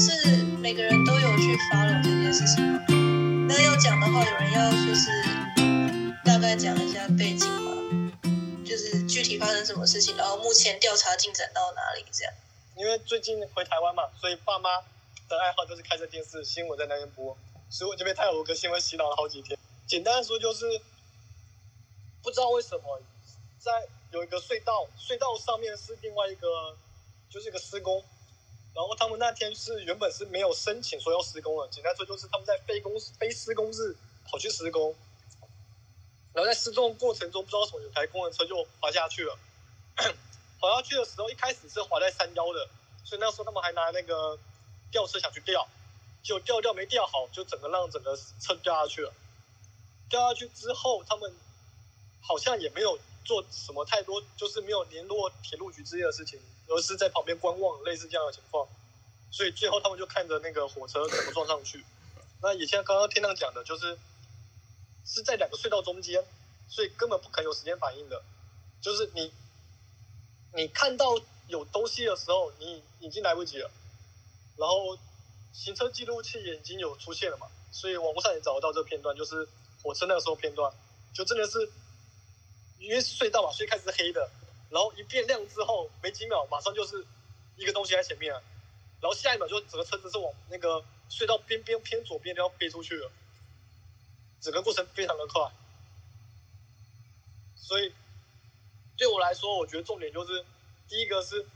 是每个人都有去 follow 这件事情吗？那要讲的话，有人要就是大概讲一下背景吗？就是具体发生什么事情，然后目前调查进展到哪里这样？因为最近回台湾嘛，所以爸妈的爱好就是开着电视，新闻在那边播，所以我就被泰鲁格新闻洗脑了好几天。简单说就是，不知道为什么在有一个隧道，隧道上面是另外一个，就是一个施工，然后他们那天是原本是没有申请说要施工的，简单说就是他们在非工非施工日跑去施工，然后在施工过程中不知道什么有台工人车就滑下去了。滑下去的时候，一开始是滑在山腰的，所以那时候他们还拿那个吊车想去吊，就吊吊没吊好，就整个让整个车掉下去了。掉下去之后，他们好像也没有做什么太多，就是没有联络铁路局之类的事情，而是在旁边观望，类似这样的情况。所以最后他们就看着那个火车怎么撞上去。那也像刚刚天亮讲的，就是是在两个隧道中间，所以根本不可能有时间反应的，就是你。你看到有东西的时候，你已经来不及了。然后行车记录器也已经有出现了嘛，所以网络上也找得到这个片段，就是火车那时候片段，就真的是因为是隧道嘛，所以开始是黑的，然后一变亮之后，没几秒马上就是一个东西在前面，然后下一秒就整个车子是往那个隧道边边偏左边就要飞出去了，整个过程非常的快，所以。对我来说，我觉得重点就是，第一个是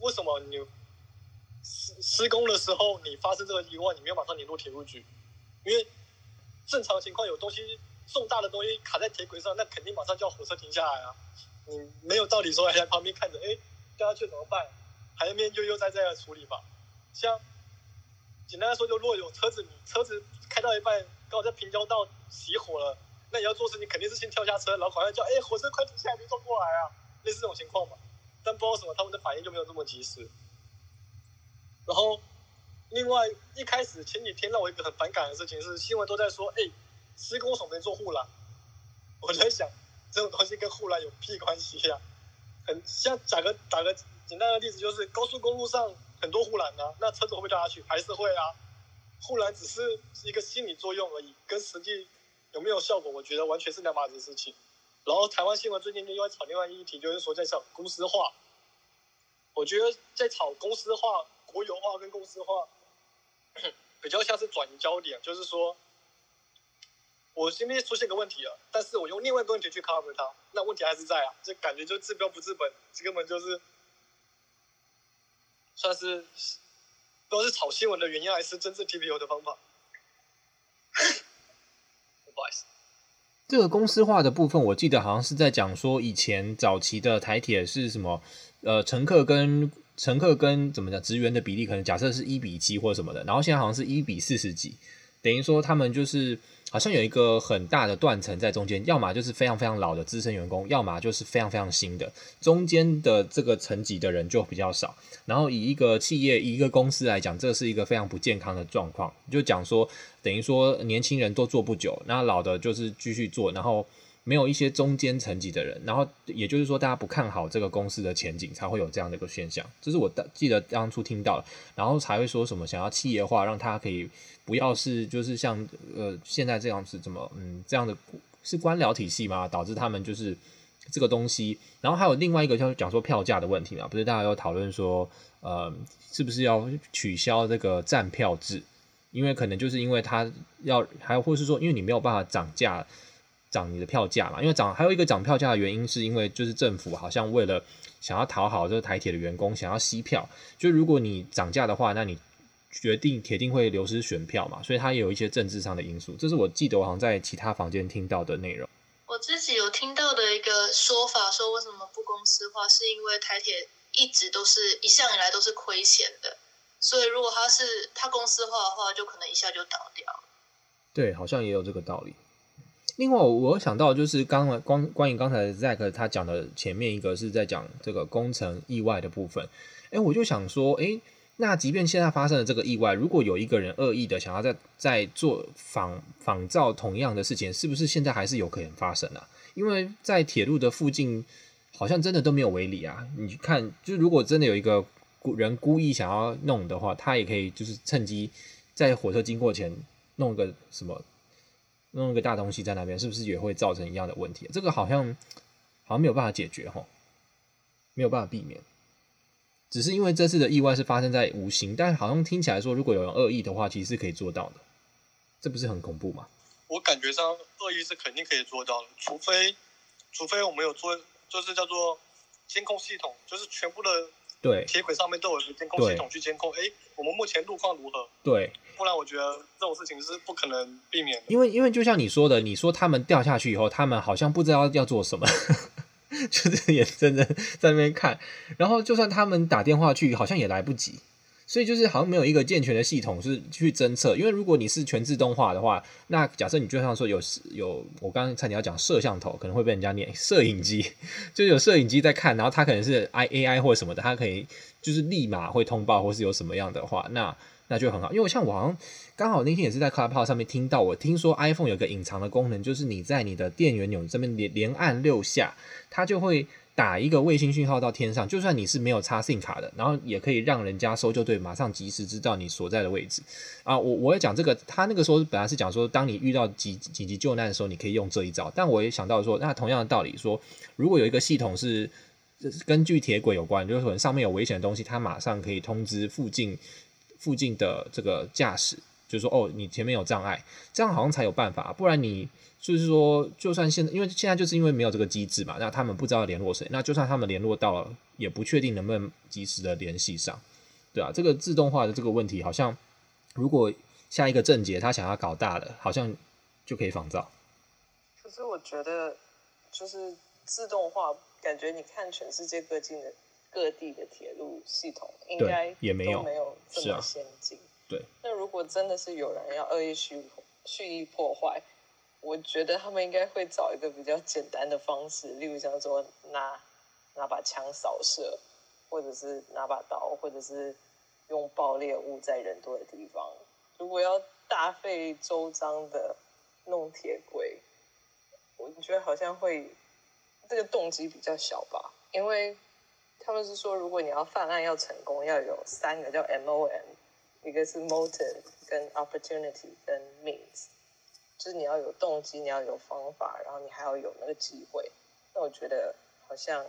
为什么你施施工的时候你发生这个意外，你没有马上联络铁路局？因为正常情况有东西重大的东西卡在铁轨上，那肯定马上叫火车停下来啊！你没有道理说还在 旁边看着，哎，掉下去怎么办？还要面悠悠哉哉的处理吧？像简单来说，就如果有车子，你车子开到一半，刚好在平交道熄火了。那你要做事，你肯定是先跳下车，然后好像叫：“哎，火车快停下来，别撞过来啊！” 类似这种情况嘛。但不知道什么，他们的反应就没有这么及时。然后，另外一开始前几天让我一个很反感的事情是，新闻都在说：“哎，施工手没做护栏。”我在想，这种东西跟护栏有屁关系呀？很像打个打个简单的例子，就是高速公路上很多护栏啊，那车子会不会掉下去？还是会啊。护栏只是一个心理作用而已，跟实际。有没有效果？我觉得完全是两码子事情。然后台湾新闻最近又在炒另外一议题，就是说在炒公司化。我觉得在炒公司化、国有化跟公司化，比较像是转移焦点，就是说，我身边出现个问题了，但是我用另外一个问题去 cover 它，那问题还是在啊，这感觉就治标不治本，这根本就是算是都是炒新闻的原因，还是政治 TPO 的方法。不好意思这个公司化的部分，我记得好像是在讲说，以前早期的台铁是什么？呃，乘客跟乘客跟怎么讲职员的比例，可能假设是一比七或什么的，然后现在好像是一比四十几，等于说他们就是。好像有一个很大的断层在中间，要么就是非常非常老的资深员工，要么就是非常非常新的，中间的这个层级的人就比较少。然后以一个企业、一个公司来讲，这是一个非常不健康的状况。就讲说，等于说年轻人都做不久，那老的就是继续做，然后没有一些中间层级的人。然后也就是说，大家不看好这个公司的前景，才会有这样的一个现象。这是我记得当初听到，然后才会说什么想要企业化，让他可以。不要是就是像呃现在这样子怎么嗯这样的是官僚体系吗？导致他们就是这个东西，然后还有另外一个就是讲说票价的问题嘛，不是大家有讨论说呃是不是要取消这个站票制？因为可能就是因为他要还或是说因为你没有办法涨价涨你的票价嘛，因为涨还有一个涨票价的原因是因为就是政府好像为了想要讨好这个台铁的员工，想要吸票，就如果你涨价的话，那你。决定铁定会流失选票嘛，所以它也有一些政治上的因素。这是我记得我好像在其他房间听到的内容。我自己有听到的一个说法，说为什么不公司化，是因为台铁一直都是一向以来都是亏钱的，所以如果它是它公司化的话，就可能一下就倒掉了。对，好像也有这个道理。另外，我想到就是刚刚关关于刚才 Zack 他讲的前面一个是在讲这个工程意外的部分，哎，我就想说，哎。那即便现在发生了这个意外，如果有一个人恶意的想要在在做仿仿造同样的事情，是不是现在还是有可能发生啊？因为在铁路的附近，好像真的都没有围篱啊。你看，就如果真的有一个人故意想要弄的话，他也可以就是趁机在火车经过前弄个什么，弄一个大东西在那边，是不是也会造成一样的问题？这个好像好像没有办法解决哈，没有办法避免。只是因为这次的意外是发生在无形，但好像听起来说，如果有人恶意的话，其实是可以做到的。这不是很恐怖吗？我感觉上恶意是肯定可以做到的，除非除非我们有做，就是叫做监控系统，就是全部的对铁轨上面都有监控系统去监控。哎，我们目前路况如何？对，不然我觉得这种事情是不可能避免的。因为因为就像你说的，你说他们掉下去以后，他们好像不知道要做什么。就是眼睁睁在那边看，然后就算他们打电话去，好像也来不及，所以就是好像没有一个健全的系统是去侦测。因为如果你是全自动化的话，那假设你就像说有有，我刚刚差点要讲摄像头，可能会被人家念摄影机，就有摄影机在看，然后它可能是 I A I 或者什么的，它可以就是立马会通报，或是有什么样的话，那那就很好。因为像我好像刚好那天也是在 Clubhouse 上面听到，我听说 iPhone 有个隐藏的功能，就是你在你的电源钮这边连连按六下。它就会打一个卫星讯号到天上，就算你是没有插 SIM 卡的，然后也可以让人家搜救队马上及时知道你所在的位置啊！我我也讲这个，他那个时候本来是讲说，当你遇到紧紧急救难的时候，你可以用这一招。但我也想到说，那同样的道理说，如果有一个系统是根据铁轨有关，就是可能上面有危险的东西，它马上可以通知附近附近的这个驾驶，就是说哦，你前面有障碍，这样好像才有办法，不然你。就是说，就算现在，因为现在就是因为没有这个机制嘛，那他们不知道联络谁，那就算他们联络到了，也不确定能不能及时的联系上，对啊，这个自动化的这个问题，好像如果下一个症结他想要搞大的，好像就可以仿造。可是我觉得，就是自动化，感觉你看全世界各地的各地的铁路系统，应该也没有没有这么先进。对。那如果真的是有人要恶意蓄蓄意破坏，我觉得他们应该会找一个比较简单的方式，例如像说拿拿把枪扫射，或者是拿把刀，或者是用爆裂物在人多的地方。如果要大费周章的弄铁轨，我觉得好像会这个动机比较小吧，因为他们是说，如果你要犯案要成功，要有三个叫 MOM，一个是 motiv、跟 opportunity、跟 means。就是你要有动机，你要有方法，然后你还要有那个机会。那我觉得好像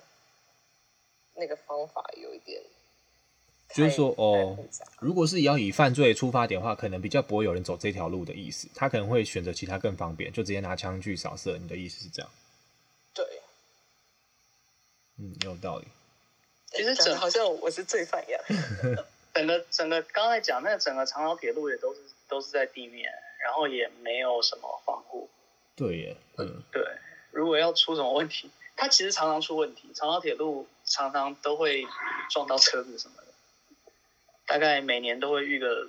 那个方法有一点，就是说哦，如果是要以犯罪出发点的话，可能比较不会有人走这条路的意思。他可能会选择其他更方便，就直接拿枪去扫射。你的意思是这样？对，嗯，有道理。其实整好像我是罪犯一样。整个整个刚才讲那个整个长岛铁路也都是都是在地面。然后也没有什么防护，对耶，嗯，对。如果要出什么问题，它其实常常出问题。长岛铁路常常都会撞到车子什么的，大概每年都会遇个。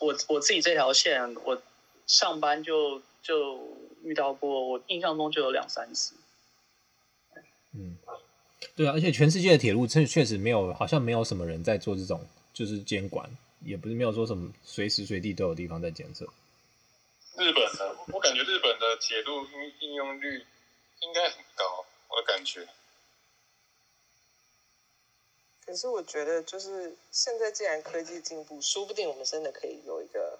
我我自己这条线，我上班就就遇到过，我印象中就有两三次。嗯，对啊，而且全世界的铁路确确实没有，好像没有什么人在做这种就是监管，也不是没有说什么随时随地都有地方在检测。日本的，我感觉日本的铁路应应用率应该很高，我的感觉。可是我觉得，就是现在既然科技进步，说不定我们真的可以有一个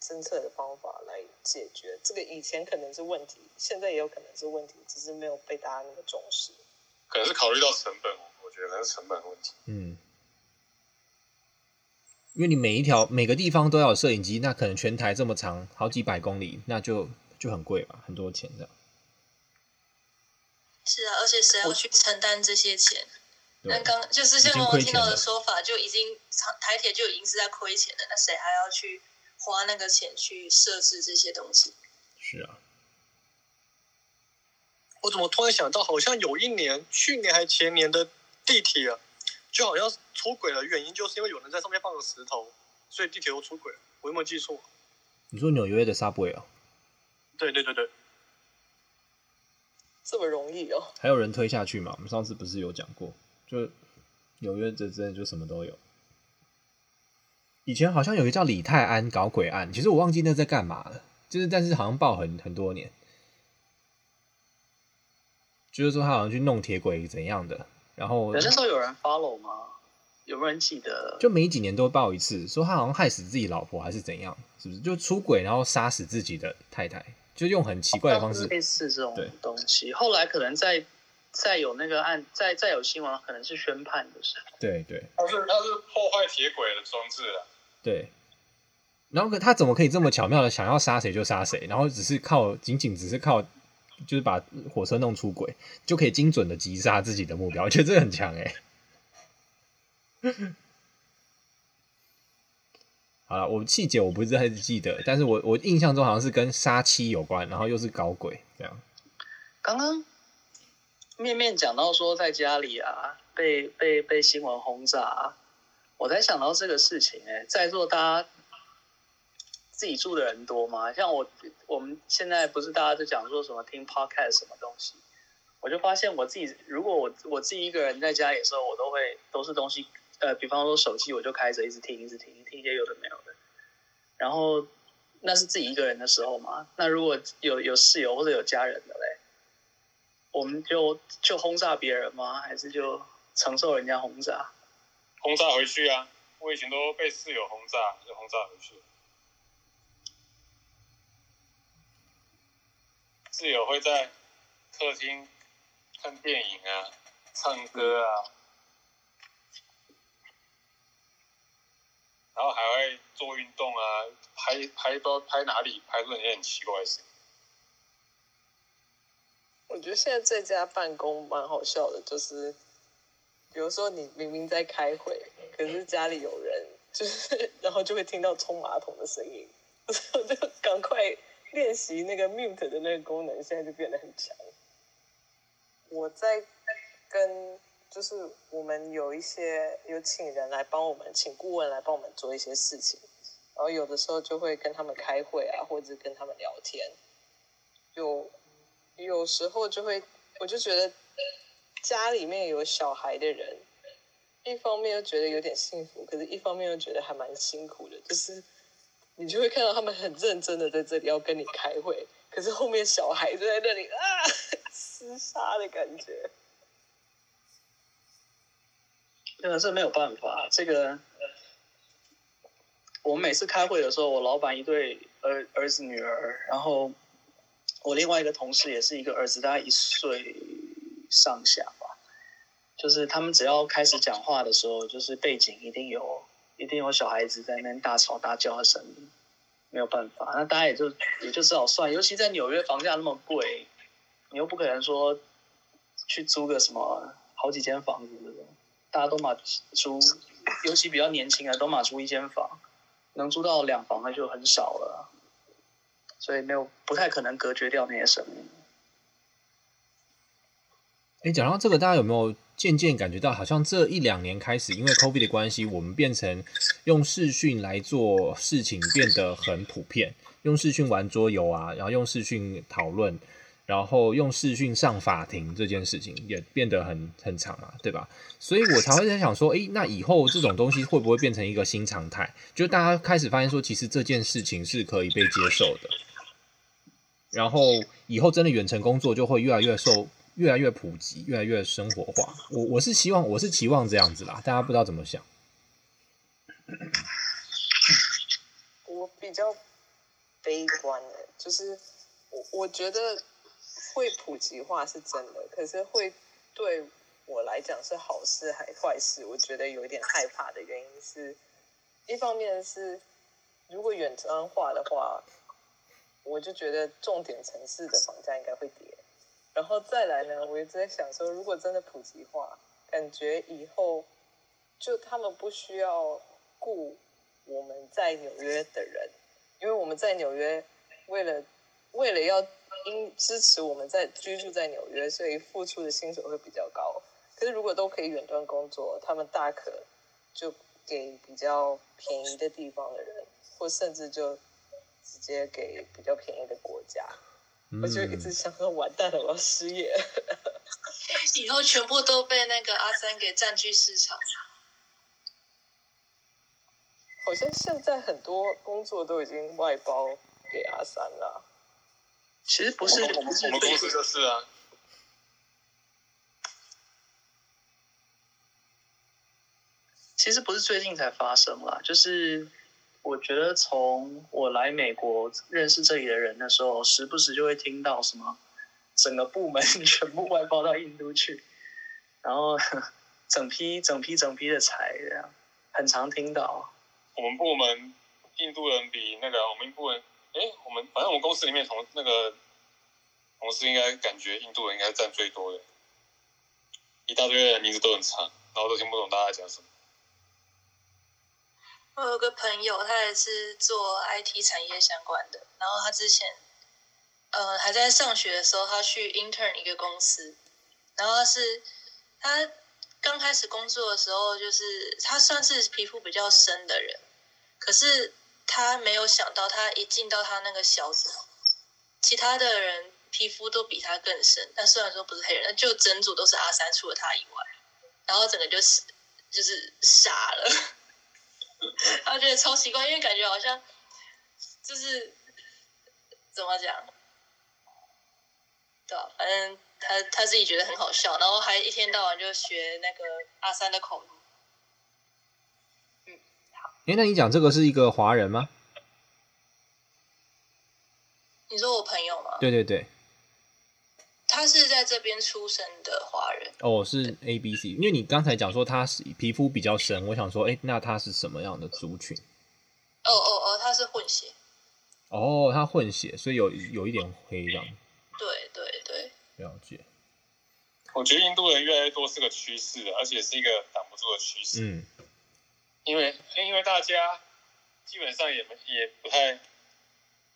侦测的方法来解决这个。以前可能是问题，现在也有可能是问题，只是没有被大家那么重视。可能是考虑到成本，我觉得可能是成本问题。嗯。因为你每一条每个地方都要有摄影机，那可能全台这么长，好几百公里，那就就很贵吧，很多钱这样。是啊，而且谁要去承担这些钱？那刚就是像我听到的说法，就已经台铁就已经是在亏钱了，那谁还要去花那个钱去设置这些东西？是啊。我怎么突然想到，好像有一年，去年还前年的地铁啊。就好像出轨的原因就是因为有人在上面放了石头，所以地铁又出轨了。我有没有记错？你说纽约的 Subway 啊？对对对对，这么容易哦？还有人推下去嘛？我们上次不是有讲过？就纽约这真的就什么都有。以前好像有一个叫李泰安搞鬼案，其实我忘记那在干嘛了。就是但是好像爆很很多年，就是说他好像去弄铁轨怎样的。然后，那时候有人 follow 吗？有没有人记得？就每几年都会爆一次，说他好像害死自己老婆还是怎样，是不是？就出轨然后杀死自己的太太，就用很奇怪的方式。类似这种东西，后来可能在再有那个案，再再有新闻，可能是宣判的时候。对对，他是他是破坏铁轨的装置了。对。然后他怎么可以这么巧妙的想要杀谁就杀谁，然后只是靠仅仅只是靠就是把火车弄出轨，就可以精准的击杀自己的目标？我觉得这很强哎。好了，我细节我不是太记得，但是我我印象中好像是跟杀妻有关，然后又是搞鬼这样。刚刚面面讲到说在家里啊被被被新闻轰炸，我才想到这个事情哎，在座大家。自己住的人多吗？像我，我们现在不是大家都讲说什么听 podcast 什么东西，我就发现我自己，如果我我自己一个人在家里的时候，我都会都是东西，呃，比方说手机我就开着一直听，一直听，听一些有的没有的。然后那是自己一个人的时候嘛。那如果有有室友或者有家人的嘞，我们就就轰炸别人吗？还是就承受人家轰炸？轰炸回去啊！我以前都被室友轰炸，就轰炸回去。室友会在客厅看电影啊，唱歌啊，然后还会做运动啊，拍拍都拍哪里，拍出一些很奇怪的事。我觉得现在在家办公蛮好笑的，就是，比如说你明明在开会，可是家里有人，就是然后就会听到冲马桶的声音，我就赶快。练习那个 mute 的那个功能，现在就变得很强。我在跟，就是我们有一些有请人来帮我们，请顾问来帮我们做一些事情，然后有的时候就会跟他们开会啊，或者跟他们聊天。有有时候就会，我就觉得家里面有小孩的人，一方面又觉得有点幸福，可是一方面又觉得还蛮辛苦的，就是。你就会看到他们很认真的在这里要跟你开会，可是后面小孩就在那里啊，厮杀的感觉。真的是没有办法，这个我每次开会的时候，我老板一对儿儿子女儿，然后我另外一个同事也是一个儿子，大概一岁上下吧。就是他们只要开始讲话的时候，就是背景一定有。一定有小孩子在那边大吵大叫的声音，没有办法，那大家也就也就只好算。尤其在纽约房价那么贵，你又不可能说去租个什么好几间房子，大家都嘛租，尤其比较年轻的都嘛租一间房，能租到两房的就很少了，所以没有不太可能隔绝掉那些声音。哎，讲到这个，大家有没有渐渐感觉到，好像这一两年开始，因为 COVID 的关系，我们变成用视讯来做事情变得很普遍，用视讯玩桌游啊，然后用视讯讨论，然后用视讯上法庭这件事情也变得很很常嘛，对吧？所以我才会在想说，诶，那以后这种东西会不会变成一个新常态？就大家开始发现说，其实这件事情是可以被接受的，然后以后真的远程工作就会越来越受。越来越普及，越来越生活化。我我是希望，我是期望这样子啦。大家不知道怎么想？我比较悲观的，就是我我觉得会普及化是真的，可是会对我来讲是好事还是坏事？我觉得有一点害怕的原因是，一方面是如果远程化的话，我就觉得重点城市的房价应该会跌。然后再来呢，我一直在想说，如果真的普及化，感觉以后就他们不需要雇我们在纽约的人，因为我们在纽约，为了为了要因支持我们在居住在纽约，所以付出的薪水会比较高。可是如果都可以远端工作，他们大可就给比较便宜的地方的人，或甚至就直接给比较便宜的国家。我就一直想说，完蛋了，我要失业，以后全部都被那个阿三给占据市场。好像现在很多工作都已经外包给阿三了。其实不是，我们公司就是啊。其实不是最近才发生啦，就是我觉得从我来美国认识这里的人的时候，时不时就会听到什么整个部门 全部外包到印度去，然后 整批整批整批的裁这样，很常听到。我们部门印度人比那个我们部门，哎，我们反正我们公司里面从那个同事应该感觉印度人应该占最多的，一大堆人名字都很长，然后都听不懂大家讲什么。我有个朋友，他也是做 IT 产业相关的。然后他之前，呃，还在上学的时候，他去 intern 一个公司。然后是他刚开始工作的时候，就是他算是皮肤比较深的人。可是他没有想到，他一进到他那个小组，其他的人皮肤都比他更深。但虽然说不是黑人，就整组都是阿三，除了他以外。然后整个就是就是傻了。他觉得超奇怪，因为感觉好像就是怎么讲，对吧？反正他他自己觉得很好笑，然后还一天到晚就学那个阿三的口音。嗯，好。哎，那你讲这个是一个华人吗？你说我朋友吗？对对对。他是在这边出生的华人哦，是 A B C，因为你刚才讲说他是皮肤比较深，我想说，哎，那他是什么样的族群？哦哦哦，他是混血。哦，他混血，所以有有一点黑这样。对对对，了解。我觉得印度人越来越多是个趋势，而且是一个挡不住的趋势。嗯，因为因为大家基本上也也不太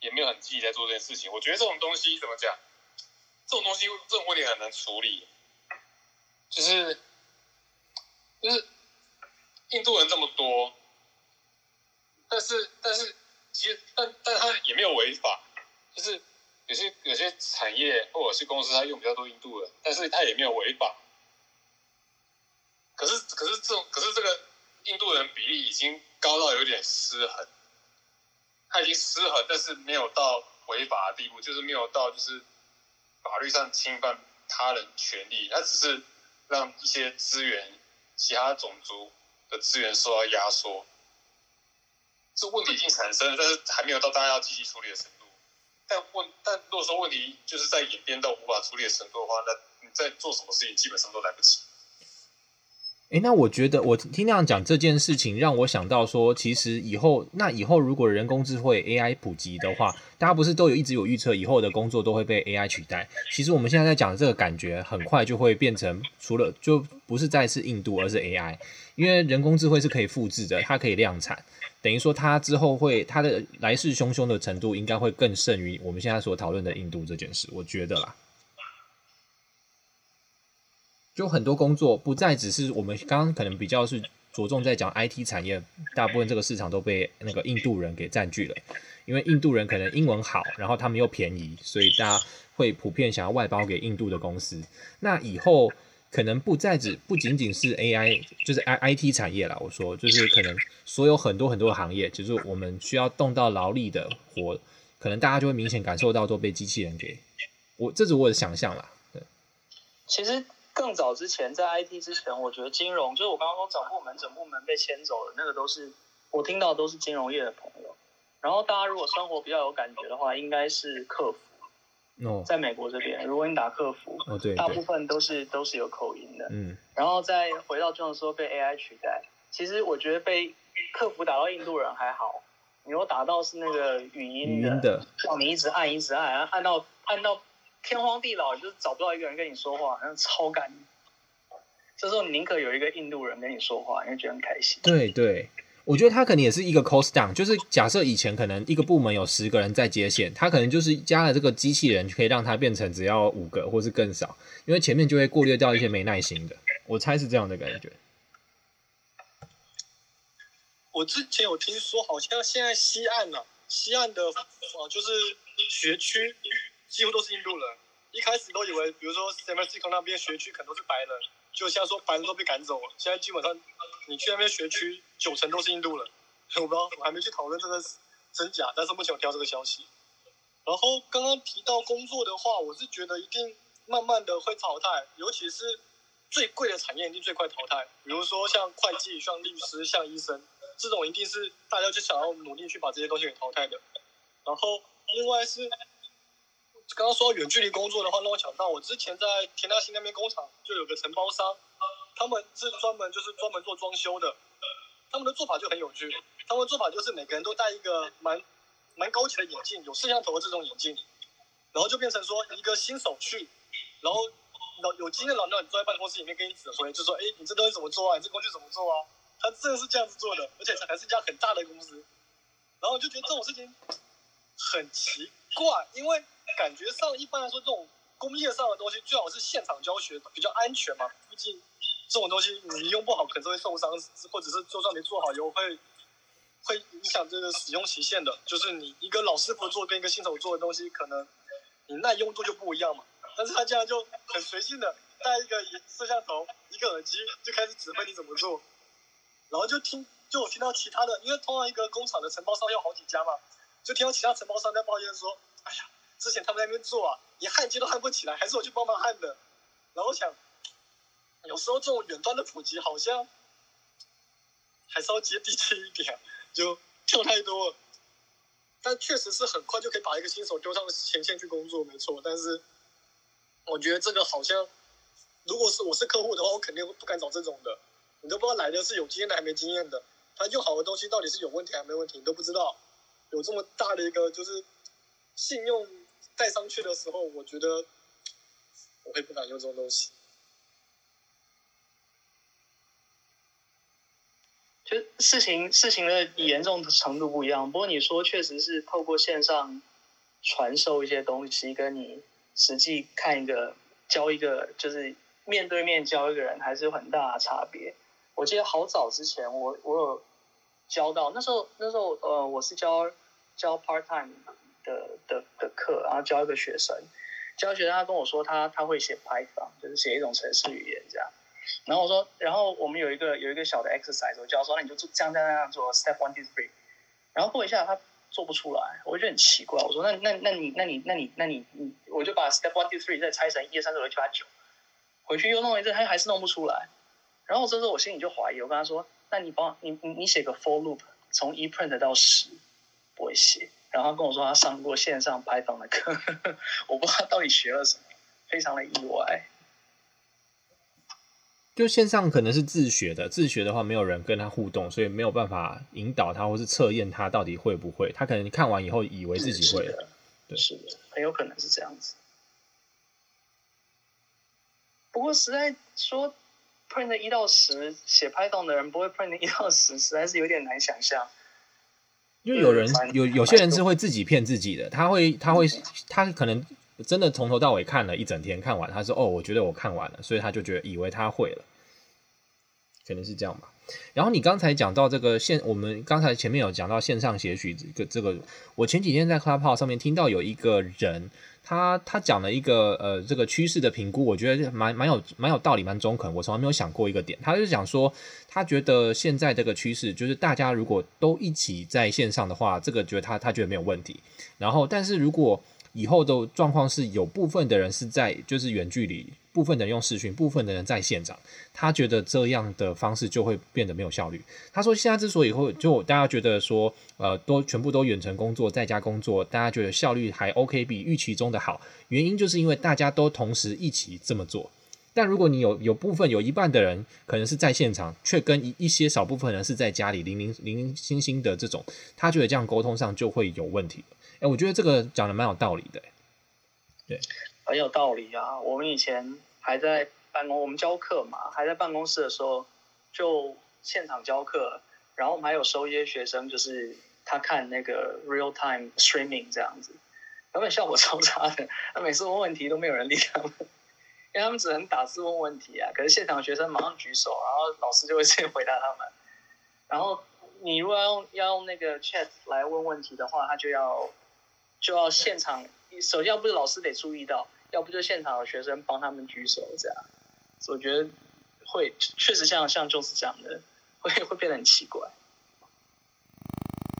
也没有很积极在做这件事情。我觉得这种东西怎么讲？这种东西，这种问题很难处理，就是就是印度人这么多，但是但是其实但但他也没有违法，就是有些有些产业或者是公司，他用比较多印度人，但是他也没有违法。可是可是这种可是这个印度人比例已经高到有点失衡，他已经失衡，但是没有到违法的地步，就是没有到就是。法律上侵犯他人权利，他只是让一些资源、其他种族的资源受到压缩。这问题已经产生了，但是还没有到大家要积极处理的程度。但问，但如果说问题就是在演变到无法处理的程度的话，那你在做什么事情基本上都来不及。哎，那我觉得我听那样讲这件事情，让我想到说，其实以后那以后如果人工智慧 AI 普及的话，大家不是都有一直有预测，以后的工作都会被 AI 取代？其实我们现在在讲的这个感觉，很快就会变成，除了就不是再次印度，而是 AI，因为人工智慧是可以复制的，它可以量产，等于说它之后会它的来势汹汹的程度，应该会更胜于我们现在所讨论的印度这件事，我觉得啦。就很多工作不再只是我们刚刚可能比较是着重在讲 IT 产业，大部分这个市场都被那个印度人给占据了。因为印度人可能英文好，然后他们又便宜，所以大家会普遍想要外包给印度的公司。那以后可能不再只不仅仅是 AI，就是 I IT 产业啦。我说就是可能所有很多很多行业，就是我们需要动到劳力的活，可能大家就会明显感受到都被机器人给我，这是我的想象啦。对，其实。更早之前，在 IT 之前，我觉得金融就是我刚刚说整部门整部门被牵走了，那个都是我听到都是金融业的朋友。然后大家如果生活比较有感觉的话，应该是客服。哦，在美国这边，如果你打客服，哦对，大部分都是都是有口音的。嗯。然后再回到这种说被 AI 取代，其实我觉得被客服打到印度人还好，你如果打到是那个语音的，的让你一直按一直按，按到按到。天荒地老，就是找不到一个人跟你说话，然后超干。这时候你宁可有一个印度人跟你说话，因为觉得很开心。对对，我觉得他可能也是一个 cost down，就是假设以前可能一个部门有十个人在接线，他可能就是加了这个机器人，可以让它变成只要五个或是更少，因为前面就会过滤掉一些没耐心的。我猜是这样的感觉。我之前有听说，好像现在西岸啊，西岸的啊，就是学区。几乎都是印度人，一开始都以为，比如说 San Francisco 那边学区可能都是白人，就像说白人都被赶走了。现在基本上，你去那边学区，九成都是印度人。我不知道，我还没去讨论这个真假，但是目前我听到这个消息。然后刚刚提到工作的话，我是觉得一定慢慢的会淘汰，尤其是最贵的产业一定最快淘汰，比如说像会计、像律师、像医生，这种一定是大家就想要努力去把这些东西给淘汰的。然后另外是刚刚说到远距离工作的话，让我想到我之前在田纳西那边工厂就有个承包商，他们是专门就是专门做装修的，他们的做法就很有趣，他们的做法就是每个人都戴一个蛮蛮高级的眼镜，有摄像头的这种眼镜，然后就变成说一个新手去，然后。有有经验的老鸟，你坐在办公室里面给你指挥，就说：“哎，你这东西怎么做啊？你这工具怎么做啊？”他真的是这样子做的，而且还是一家很大的公司。然后就觉得这种事情很奇怪，因为感觉上一般来说，这种工业上的东西最好是现场教学比较安全嘛。毕竟这种东西你用不好，可能会受伤，或者是就算没做好，也会会影响这个使用期限的。就是你一个老师傅做跟一个新手做的东西，可能你耐用度就不一样嘛。但是他这样就很随性的带一个摄像头、一个耳机就开始指挥你怎么做，然后就听就我听到其他的，因为通常一个工厂的承包商有好几家嘛，就听到其他承包商在抱怨说：“哎呀，之前他们在那边做啊，连焊接都焊不起来，还是我去帮忙焊的。”然后我想，有时候这种远端的普及好像还是要接地气一点，就跳太多了。但确实是很快就可以把一个新手丢上前线去工作，没错，但是。我觉得这个好像，如果是我是客户的话，我肯定不敢找这种的。你都不知道来的是有经验的还没经验的，他用好的东西到底是有问题还没问题，你都不知道。有这么大的一个就是信用带上去的时候，我觉得 我会不敢用这种东西。就事情事情的严重程度不一样，不过你说确实是透过线上传授一些东西跟你。实际看一个教一个，就是面对面教一个人，还是有很大的差别。我记得好早之前我，我我有教到那时候那时候呃，我是教教 part time 的的的课，然后教一个学生，教学生他跟我说他他会写 Python，就是写一种程式语言这样。然后我说，然后我们有一个有一个小的 exercise，我教说那你就这样这样这样做，step one two three，然后过一下他。做不出来，我就觉得很奇怪。我说那那那你那你那你那你你，我就把 step one two three 再拆成一二三四五六七八九，回去又弄一次，他还是弄不出来。然后这时候我心里就怀疑，我跟他说：“那你帮你你你写个 for loop，从一 print 到十，不会写。”然后他跟我说他上过线上 Python 的课，我不知道他到底学了什么，非常的意外。就线上可能是自学的，自学的话没有人跟他互动，所以没有办法引导他或是测验他到底会不会。他可能看完以后以为自己会了，对，是的，很有可能是这样子。不过实在说，print 一到十写 Python 的人不会 print 一到十，实在是有点难想象。因为有人有有些人是会自己骗自己的，他会他会他可能。真的从头到尾看了一整天，看完他说：“哦，我觉得我看完了。”所以他就觉得以为他会了，可能是这样吧。然后你刚才讲到这个线，我们刚才前面有讲到线上写许这个这个，我前几天在 Clubhouse 上面听到有一个人，他他讲了一个呃这个趋势的评估，我觉得蛮蛮有蛮有道理，蛮中肯。我从来没有想过一个点，他就讲说，他觉得现在这个趋势就是大家如果都一起在线上的话，这个觉得他他觉得没有问题。然后，但是如果以后的状况是有部分的人是在就是远距离，部分人用视讯，部分的人在现场。他觉得这样的方式就会变得没有效率。他说现在之所以会就大家觉得说呃都全部都远程工作，在家工作，大家觉得效率还 OK，比预期中的好。原因就是因为大家都同时一起这么做。但如果你有有部分有一半的人可能是在现场，却跟一一些少部分人是在家里零零零零星星的这种，他觉得这样沟通上就会有问题。哎，我觉得这个讲的蛮有道理的，对，很有道理啊。我们以前还在办公，我们教课嘛，还在办公室的时候就现场教课，然后我们还有收一些学生，就是他看那个 real time streaming 这样子，根本效果超差的。他每次问问题都没有人理他们，因为他们只能打字问问题啊。可是现场学生马上举手，然后老师就会直接回答他们。然后你如果要用要用那个 chat 来问问题的话，他就要。就要现场，首先要不是老师得注意到，要不就现场的学生帮他们举手这样，所以我觉得会确实像像就是这样的，会会变得很奇怪。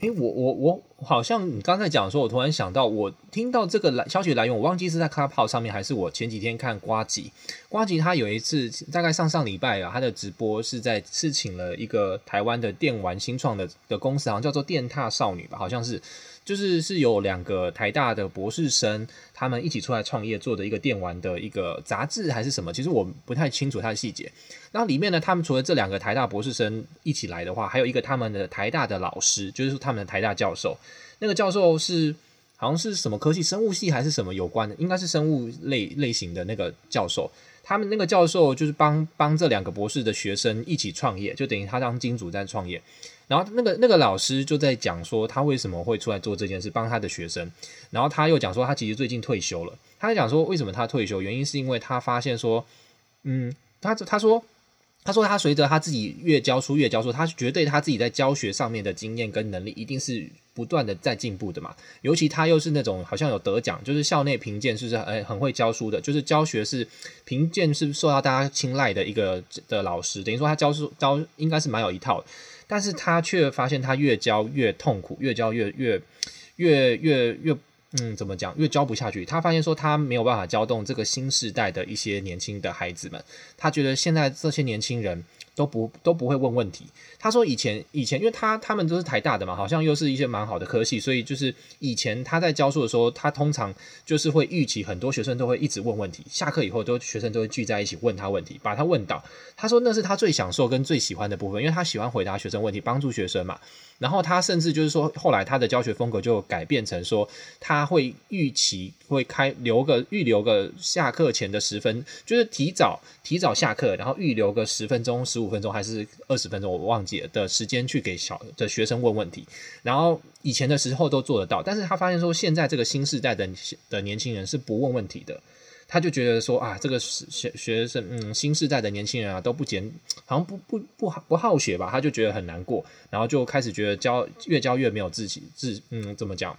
哎，我我我好像你刚才讲说，我突然想到，我听到这个来消息来源，我忘记是在 Clubhouse 上面，还是我前几天看瓜吉，瓜吉他有一次大概上上礼拜啊，他的直播是在是请了一个台湾的电玩新创的的公司，好像叫做电踏少女吧，好像是。就是是有两个台大的博士生，他们一起出来创业做的一个电玩的一个杂志还是什么，其实我不太清楚它的细节。然后里面呢，他们除了这两个台大博士生一起来的话，还有一个他们的台大的老师，就是他们的台大教授。那个教授是好像是什么科系，生物系还是什么有关的，应该是生物类类型的那个教授。他们那个教授就是帮帮这两个博士的学生一起创业，就等于他当金主在创业。然后那个那个老师就在讲说，他为什么会出来做这件事，帮他的学生。然后他又讲说，他其实最近退休了。他在讲说，为什么他退休，原因是因为他发现说，嗯，他他说。他说：“他随着他自己越教书越教书，他绝对他自己在教学上面的经验跟能力一定是不断的在进步的嘛。尤其他又是那种好像有得奖，就是校内评鉴是不是很很会教书的，就是教学是评鉴是受到大家青睐的一个的老师。等于说他教书教应该是蛮有一套，但是他却发现他越教越痛苦，越教越越越越越。”嗯，怎么讲？越教不下去，他发现说他没有办法教动这个新时代的一些年轻的孩子们。他觉得现在这些年轻人都不都不会问问题。他说以前以前，因为他他们都是台大的嘛，好像又是一些蛮好的科系，所以就是以前他在教书的时候，他通常就是会预期很多学生都会一直问问题，下课以后都学生都会聚在一起问他问题，把他问倒。他说那是他最享受跟最喜欢的部分，因为他喜欢回答学生问题，帮助学生嘛。然后他甚至就是说，后来他的教学风格就改变成说，他会预期会开留个预留个下课前的十分，就是提早提早下课，然后预留个十分钟、十五分钟还是二十分钟，我忘记了的时间去给小的学生问问题。然后以前的时候都做得到，但是他发现说，现在这个新世代的的年轻人是不问问题的。他就觉得说啊，这个学学生，嗯，新时代的年轻人啊，都不简，好像不不不好不好学吧？他就觉得很难过，然后就开始觉得教越教越没有自己自，嗯，怎么讲？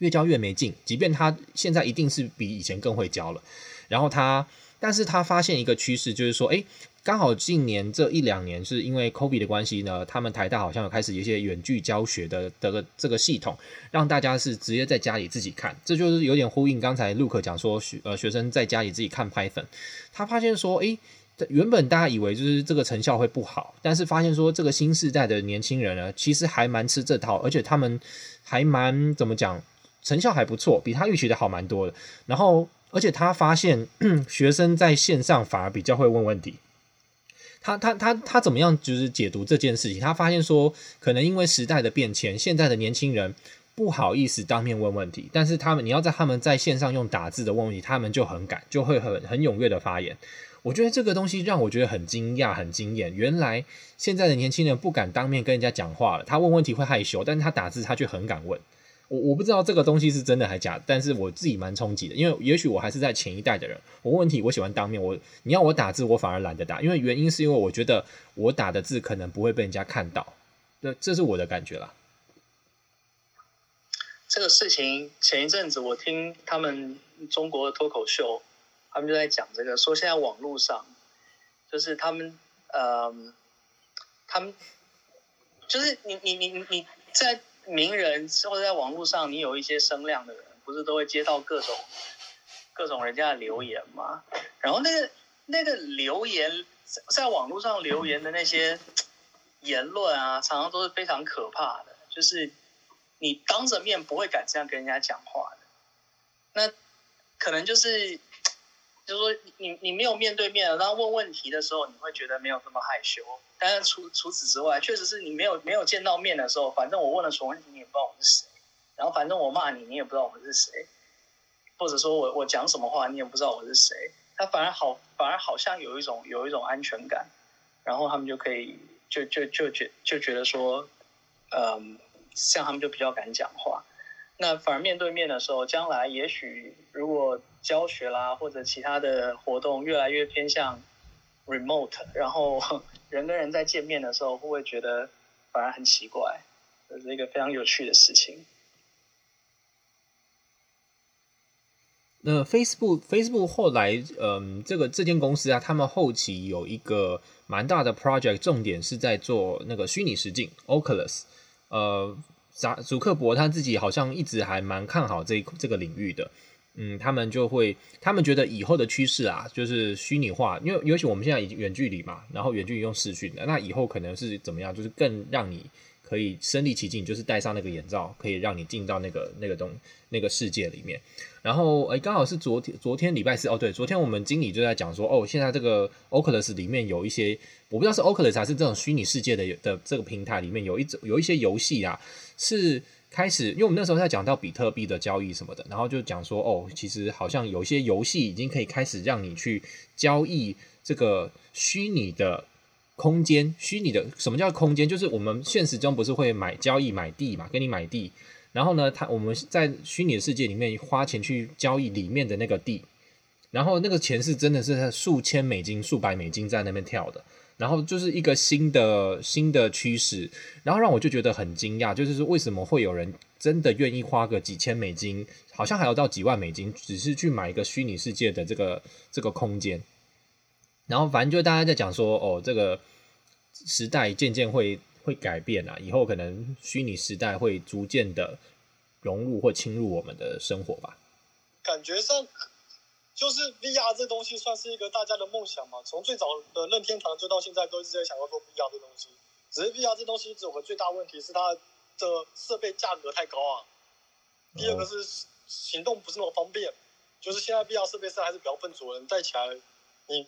越教越没劲。即便他现在一定是比以前更会教了，然后他，但是他发现一个趋势，就是说，诶。刚好近年这一两年是因为 COVID 的关系呢，他们台大好像有开始一些远距教学的这个这个系统，让大家是直接在家里自己看，这就是有点呼应刚才 Luke 讲说学呃学生在家里自己看 Python，他发现说，诶，原本大家以为就是这个成效会不好，但是发现说这个新时代的年轻人呢，其实还蛮吃这套，而且他们还蛮怎么讲，成效还不错，比他预期的好蛮多的。然后，而且他发现学生在线上反而比较会问问题。他他他他怎么样就是解读这件事情？他发现说，可能因为时代的变迁，现在的年轻人不好意思当面问问题，但是他们你要在他们在线上用打字的问问题，他们就很敢，就会很很踊跃的发言。我觉得这个东西让我觉得很惊讶、很惊艳。原来现在的年轻人不敢当面跟人家讲话了，他问问题会害羞，但是他打字他却很敢问。我我不知道这个东西是真的还假的，但是我自己蛮冲击的，因为也许我还是在前一代的人，我问问题我喜欢当面，我你要我打字我反而懒得打，因为原因是因为我觉得我打的字可能不会被人家看到，这这是我的感觉啦。这个事情前一阵子我听他们中国的脱口秀，他们就在讲这个，说现在网络上就是他们呃，他们就是你你你你你在。名人或者在网络上，你有一些声量的人，不是都会接到各种各种人家的留言吗？然后那个那个留言在网络上留言的那些言论啊，常常都是非常可怕的。就是你当着面不会敢这样跟人家讲话的，那可能就是就是说你你没有面对面然后问问题的时候，你会觉得没有这么害羞。但是除除此之外，确实是你没有没有见到面的时候，反正我问了什么问题，你也不知道我是谁。然后反正我骂你，你也不知道我是谁。或者说我我讲什么话，你也不知道我是谁。他反而好，反而好像有一种有一种安全感。然后他们就可以就就就觉就觉得说，嗯，像他们就比较敢讲话。那反而面对面的时候，将来也许如果教学啦或者其他的活动越来越偏向 remote，然后。人跟人在见面的时候，会不会觉得反而很奇怪？这是一个非常有趣的事情。那 Facebook Facebook 后来，嗯，这个这间公司啊，他们后期有一个蛮大的 project，重点是在做那个虚拟实境 Oculus。呃，扎祖克伯他自己好像一直还蛮看好这这个领域的。嗯，他们就会，他们觉得以后的趋势啊，就是虚拟化，因为尤其我们现在已经远距离嘛，然后远距离用视讯的，那以后可能是怎么样？就是更让你可以身临其境，就是戴上那个眼罩，可以让你进到那个那个东那个世界里面。然后，哎，刚好是昨天，昨天礼拜四，哦，对，昨天我们经理就在讲说，哦，现在这个 Oculus 里面有一些，我不知道是 Oculus 还是这种虚拟世界的的这个平台里面有一种有一些游戏啊，是。开始，因为我们那时候在讲到比特币的交易什么的，然后就讲说，哦，其实好像有一些游戏已经可以开始让你去交易这个虚拟的空间。虚拟的什么叫空间？就是我们现实中不是会买交易买地嘛，给你买地，然后呢，他我们在虚拟的世界里面花钱去交易里面的那个地，然后那个钱是真的是数千美金、数百美金在那边跳的。然后就是一个新的新的趋势，然后让我就觉得很惊讶，就是说为什么会有人真的愿意花个几千美金，好像还要到几万美金，只是去买一个虚拟世界的这个这个空间。然后反正就大家在讲说，哦，这个时代渐渐会会改变啊，以后可能虚拟时代会逐渐的融入或侵入我们的生活吧。感觉上。就是 VR 这东西算是一个大家的梦想嘛，从最早的任天堂就到现在都一直在想要做 VR 这东西。只是 VR 这东西只有个最大问题是它的设备价格太高啊。第二个是行动不是那么方便，就是现在 VR 设备上还是比较笨拙的，你戴起来你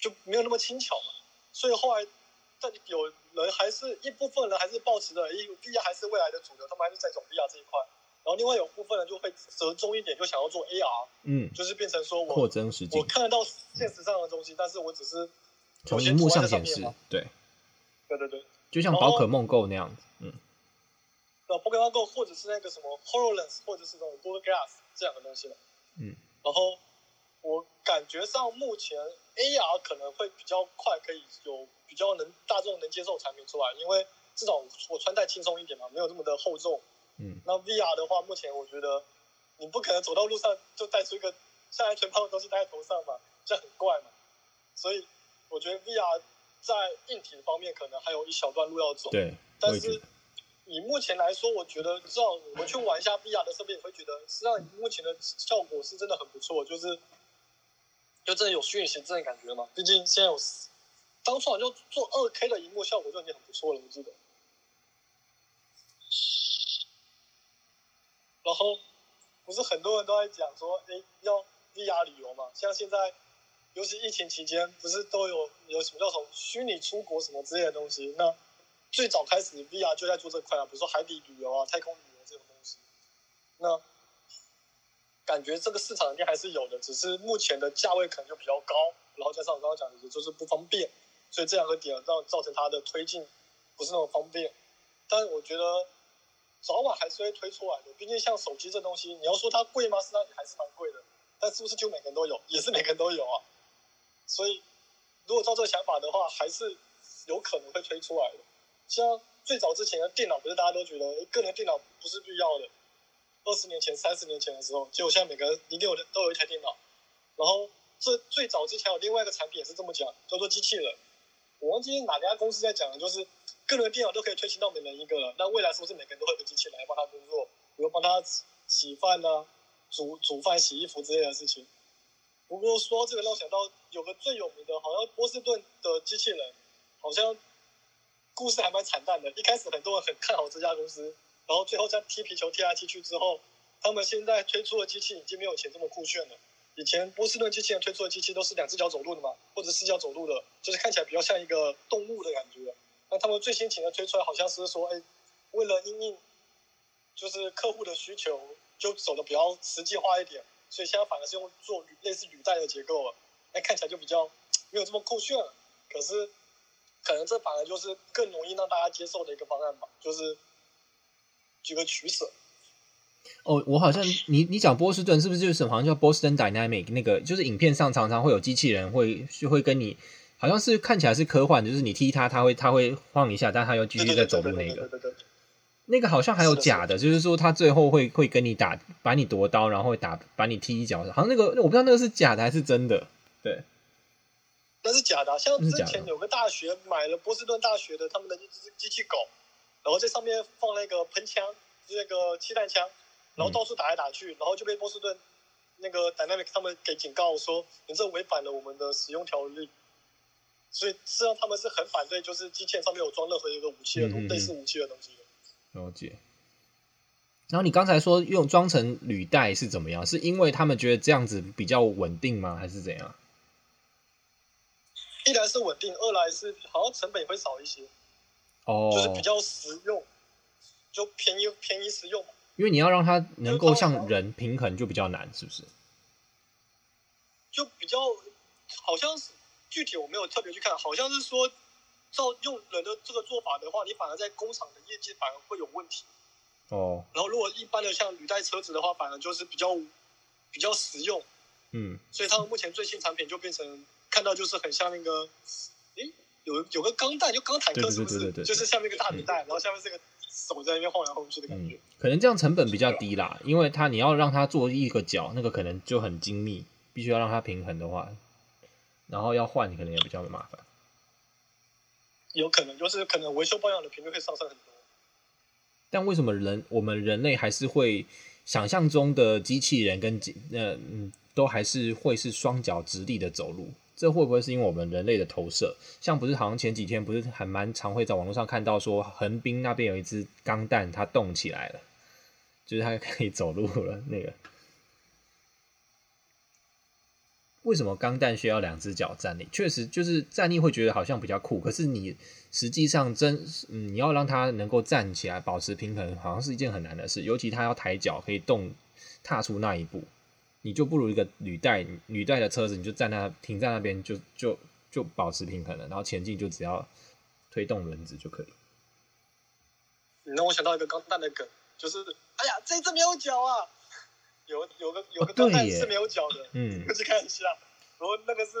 就没有那么轻巧嘛。所以后来但有人还是一部分人还是抱持着 VR 还是未来的主流，他们还是在走 VR 这一块。然后另外有部分人就会折中一点，就想要做 AR，嗯，就是变成说我扩增实境，我看得到现实上的东西，嗯、但是我只是从荧幕上显示，对，对对对，就像宝可梦 Go 那样子，嗯，呃，宝可梦 Go 或者是那个什么 HoloLens，或者是那种 Google Glass 这样的东西了，嗯，然后我感觉上目前 AR 可能会比较快，可以有比较能大众能接受产品出来，因为至少我穿戴轻松一点嘛，没有那么的厚重。嗯，那 VR 的话，目前我觉得你不可能走到路上就带出一个像安全帽的东西戴在头上嘛，这样很怪嘛。所以我觉得 VR 在硬体方面可能还有一小段路要走。对，但是以目前来说，我觉得至少我们去玩一下 VR 的设备，你会觉得实际上目前的效果是真的很不错，就是就真的有虚拟形象的感觉嘛。毕竟现在有当初好像就做二 K 的荧幕效果就已经很不错了，我记得。然后，不是很多人都在讲说，哎，要 VR 旅游嘛？像现在，尤其疫情期间，不是都有有什么叫什么虚拟出国什么之类的东西？那最早开始 VR 就在做这块啊，比如说海底旅游啊、太空旅游这种东西。那感觉这个市场应该还是有的，只是目前的价位可能就比较高，然后加上我刚刚讲的，就是不方便，所以这两个点让造成它的推进不是那么方便。但我觉得。早晚还是会推出来的，毕竟像手机这东西，你要说它贵吗？实际上还是蛮贵的。但是不是就每个人都有？也是每个人都有啊。所以，如果照这个想法的话，还是有可能会推出来的。像最早之前的电脑，不是大家都觉得个人电脑不是必要的？二十年前、三十年前的时候，结果现在每个人一定有都有一台电脑。然后，这最早之前有另外一个产品也是这么讲，叫做机器人。我忘记哪家公司在讲的，就是。个人电脑都可以推行到每人一个了，那未来是不是每个人都会有机器人来帮他工作，比如帮他洗饭啊、煮煮饭、洗衣服之类的事情？不过说这个让我想到有个最有名的，好像波士顿的机器人，好像故事还蛮惨淡的。一开始很多人很看好这家公司，然后最后在踢皮球踢来踢去之后，他们现在推出的机器已经没有以前这么酷炫了。以前波士顿机器人推出的机器都是两只脚走路的嘛，或者四脚走路的，就是看起来比较像一个动物的感觉。那他们最新型的推出来，好像是说，哎，为了因应就是客户的需求，就走的比较实际化一点，所以现在反而是用做类似履带的结构了，那看起来就比较没有这么酷炫了。可是，可能这反而就是更容易让大家接受的一个方案吧，就是几个取舍。哦，我好像你你讲波士顿是不是就是好像叫 Boston Dynamic 那个，就是影片上常常会有机器人会就会跟你。好像是看起来是科幻，就是你踢它，它会它会晃一下，但它又继续在走路那个。那个好像还有假的，就是说它最后会会跟你打，把你夺刀，然后会打把你踢一脚。好像那个我不知道那个是假的还是真的。对，那是假的。像之前有个大学买了波士顿大学的他们的一只机器狗，然后在上面放那个喷枪，就是那个气弹枪，然后到处打来打去，然后就被波士顿那个 Dynamic 他们给警告说，你这违反了我们的使用条例。所以实际上他们是很反对，就是机械上面有装任何一个武器的东西，类似武器的东西的。了解。然后你刚才说用装成履带是怎么样？是因为他们觉得这样子比较稳定吗？还是怎样？一来是稳定，二来是好像成本会少一些。哦。就是比较实用，就便宜便宜实用。因为你要让它能够像人平衡，就比较难，是不是？就比较好像是。具体我没有特别去看，好像是说，照用人的这个做法的话，你反而在工厂的业绩反而会有问题。哦。然后如果一般的像履带车子的话，反而就是比较比较实用。嗯。所以他们目前最新产品就变成看到就是很像那个，诶，有有个钢弹，就钢坦克是不是？对对对对。就是下面一个大履带，嗯，然后下面是个手在那边晃来晃去的感觉。嗯。可能这样成本比较低啦，因为它你要让它做一个角，那个可能就很精密，必须要让它平衡的话。然后要换，可能也比较麻烦。有可能就是可能维修保养的频率会上升很多。但为什么人我们人类还是会想象中的机器人跟呃嗯都还是会是双脚直立的走路？这会不会是因为我们人类的投射？像不是好像前几天不是还蛮常会在网络上看到说横滨那边有一只钢弹它动起来了，就是它可以走路了那个。为什么钢弹需要两只脚站立？确实就是站立会觉得好像比较酷，可是你实际上真嗯，你要让它能够站起来保持平衡，好像是一件很难的事。尤其它要抬脚可以动，踏出那一步，你就不如一个履带履带的车子，你就站那停在那边就就就保持平衡了，然后前进就只要推动轮子就可以。你让我想到一个钢弹的梗，就是哎呀，这只没有脚啊。有有个有个钢弹是没有脚的，嗯，去看一下。然后那个是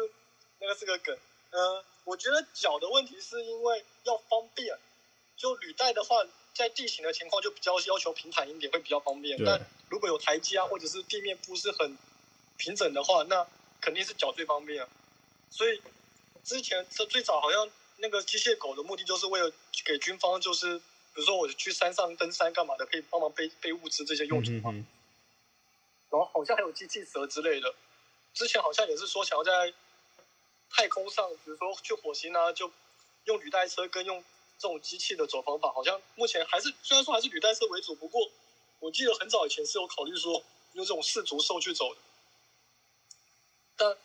那个是个梗，嗯、呃，我觉得脚的问题是因为要方便。就履带的话，在地形的情况就比较要求平坦一点，会比较方便。但如果有台阶啊，或者是地面不是很平整的话，那肯定是脚最方便。所以之前这最早好像那个机械狗的目的就是为了给军方，就是比如说我去山上登山干嘛的，可以帮忙背背物资这些用途嘛。嗯然后好像还有机器蛇之类的，之前好像也是说想要在太空上，比如说去火星啊，就用履带车跟用这种机器的走方法，好像目前还是虽然说还是履带车为主，不过我记得很早以前是有考虑说用这种四足兽去走的。但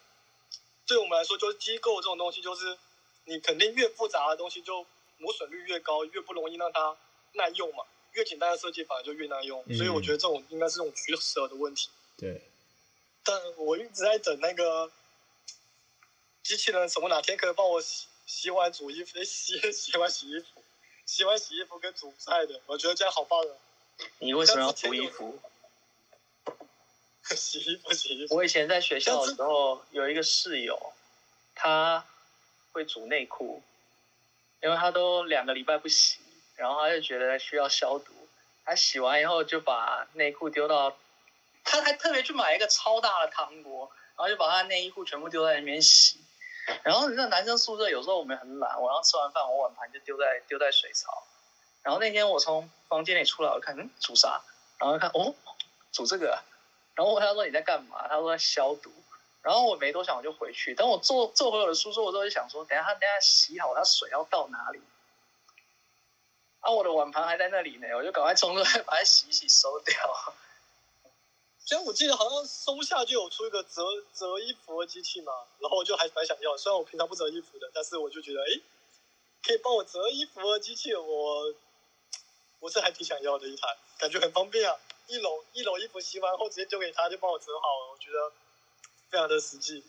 对我们来说，就是机构这种东西，就是你肯定越复杂的东西就磨损率越高，越不容易让它耐用嘛。越简单的设计反而就越耐用，嗯，所以我觉得这种应该是这种取舍的问题。对，但我一直在等那个机器人什么哪天可以帮我洗洗碗煮衣服，洗 洗碗洗衣服，洗碗洗衣服跟煮菜的，我觉得这样好棒啊！你为什么要煮衣服？洗衣服洗衣服。我以前在学校的时候有一个室友，他会煮内裤，因为他都两个礼拜不洗。然后他就觉得需要消毒，他洗完以后就把内裤丢到，他还特别去买一个超大的汤锅，然后就把他内衣裤全部丢在里面洗。然后你知道男生宿舍有时候我们很懒，晚上吃完饭我碗盘就丢在丢在水槽。然后那天我从房间里出来，我看嗯煮啥？然后看哦煮这个。然后我问他说你在干嘛？他说在消毒。然后我没多想我就回去。等我坐坐回我的书桌，我之后就想说，等下他等下洗好，他水要到哪里？啊，我的碗盘还在那里呢，我就赶快冲出来把它洗一洗收掉。虽然我记得好像松下就有出一个折折衣服的机器嘛，然后我就还蛮想要。虽然我平常不折衣服的，但是我就觉得，哎，可以帮我折衣服的机器，我我是还挺想要的一台，感觉很方便啊。一篓一篓衣服洗完后直接丢给他，就帮我折好了，我觉得非常的实际。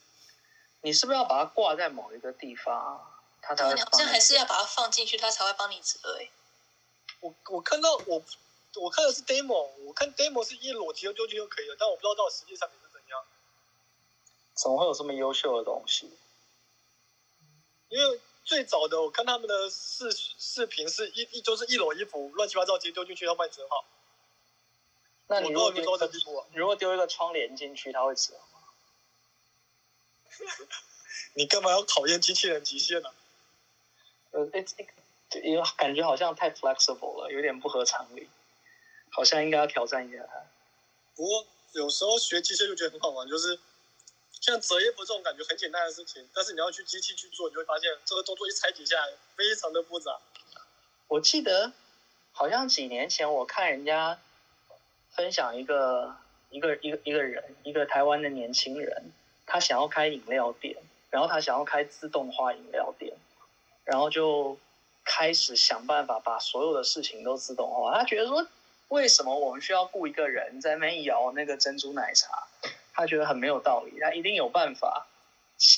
你是不是要把它挂在某一个地方？他才会你好像还是要把它放进去，它才会帮你折哎。我我看到我我看的是 demo，我看 demo 是一裸直接丢进去就可以了，但我不知道到实际上面是怎样。怎么会有这么优秀的东西？因为最早的我看他们的视视频是一一就是一裸衣服乱七八糟直接丢进去，要帮你折好。那你如果丢如果丢一个窗帘进去，它会折吗？你干嘛要考验机器人极限呢？呃，哎因为感觉好像太 flexible 了，有点不合常理，好像应该要挑战一下它。不过有时候学机械就觉得很好玩，就是像折衣服这种感觉很简单的事情，但是你要去机器去做，你会发现这个动作一拆几下非常的复杂。我记得好像几年前我看人家分享一个一个一个一个人，一个台湾的年轻人，他想要开饮料店，然后他想要开自动化饮料店，然后就开始想办法把所有的事情都自动化。他觉得说，为什么我们需要雇一个人在那边摇那个珍珠奶茶？他觉得很没有道理。他一定有办法，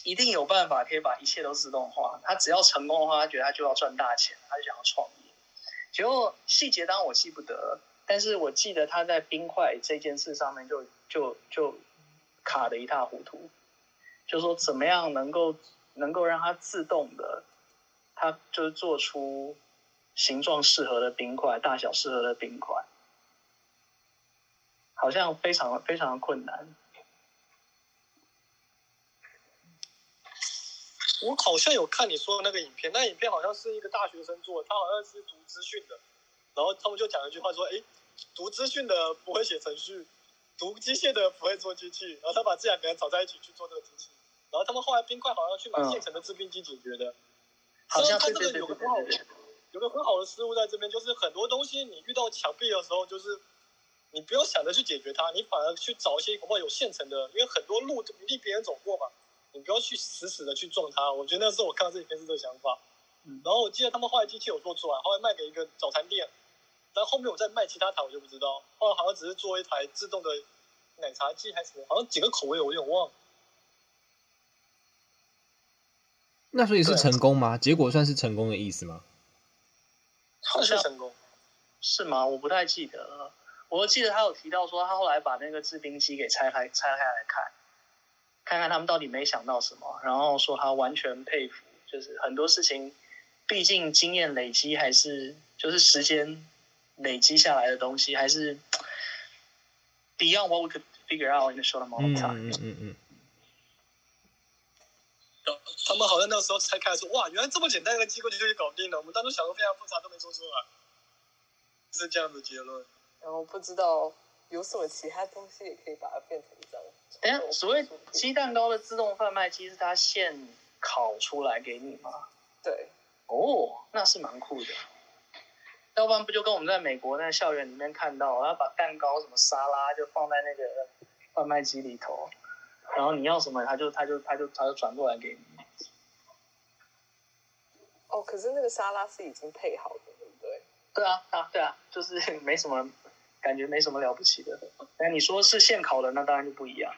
一定有办法可以把一切都自动化。他只要成功的话，他觉得他就要赚大钱，他就想要创业。结果细节当然我记不得，但是我记得他在冰块这件事上面就就就卡的一塌糊涂。就说怎么样能够能够让它自动的，它就是做出形状适合的冰块，大小适合的冰块，好像非常非常的困难。我好像有看你说的那个影片，那影片好像是一个大学生做的，他好像是读资讯的，然后他们就讲一句话说：“哎，读资讯的不会写程序，读机械的不会做机器。”然后他把这两个人找在一起去做这个机器。然后他们后来冰块好像去买现成的制冰机解决的，嗯、好像他这个有个很好，有个很好的思路在这边，就是很多东西你遇到墙壁的时候，就是你不要想着去解决它，你反而去找一些恐怕有现成的，因为很多路不一定别人走过嘛，你不要去死死的去撞它。我觉得那时候我看到这里片是这个想法。嗯、然后我记得他们后来机器有做出来，后来卖给一个早餐店，但后面我再卖其他台我就不知道，后来好像只是做一台自动的奶茶机还是什么，好像几个口味我有点忘了。那所以是成功吗？结果算是成功的意思吗？算是成功，是吗？我不太记得了。我记得他有提到说，他后来把那个制冰机给拆开，拆开来看，看看他们到底没想到什么，然后说他完全佩服，就是很多事情，毕竟经验累积还是就是时间累积下来的东西，还是 beyond what we could figure out in a short amount of time。嗯。嗯。嗯。他们好像那时候才开始说，哇，原来这么简单一个机构就可以搞定了。我们当初想的非常复杂，都没做出来，是这样的结论。然后不知道有什么其他东西也可以把它变成这样。等下，所谓鸡蛋糕的自动贩卖机是它现烤出来给你吗？对。哦，那是蛮酷的。要不然不就跟我们在美国那校园里面看到，要把蛋糕什么沙拉就放在那个贩卖机里头。然后你要什么，他就他就他就他就转过来给你。哦，可是那个沙拉是已经配好的，对不对？对啊，啊，对啊，就是 没什么感觉，没什么了不起的。哎，你说是现烤的，那当然就不一样。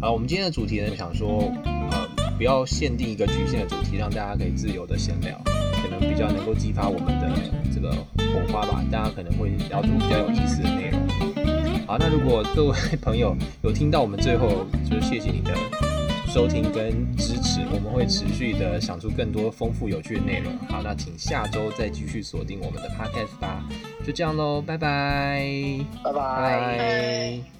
好，我们今天的主题呢，想说，呃，不要限定一个局限的主题，让大家可以自由的闲聊，可能比较能够激发我们的这个火花吧。大家可能会聊出比较有意思的内容。好，那如果各位朋友有听到我们最后，就是谢谢你的收听跟支持，我们会持续的想出更多丰富有趣的内容。好，那请下周再继续锁定我们的 podcast 吧。就这样喽，拜拜，拜拜。拜拜。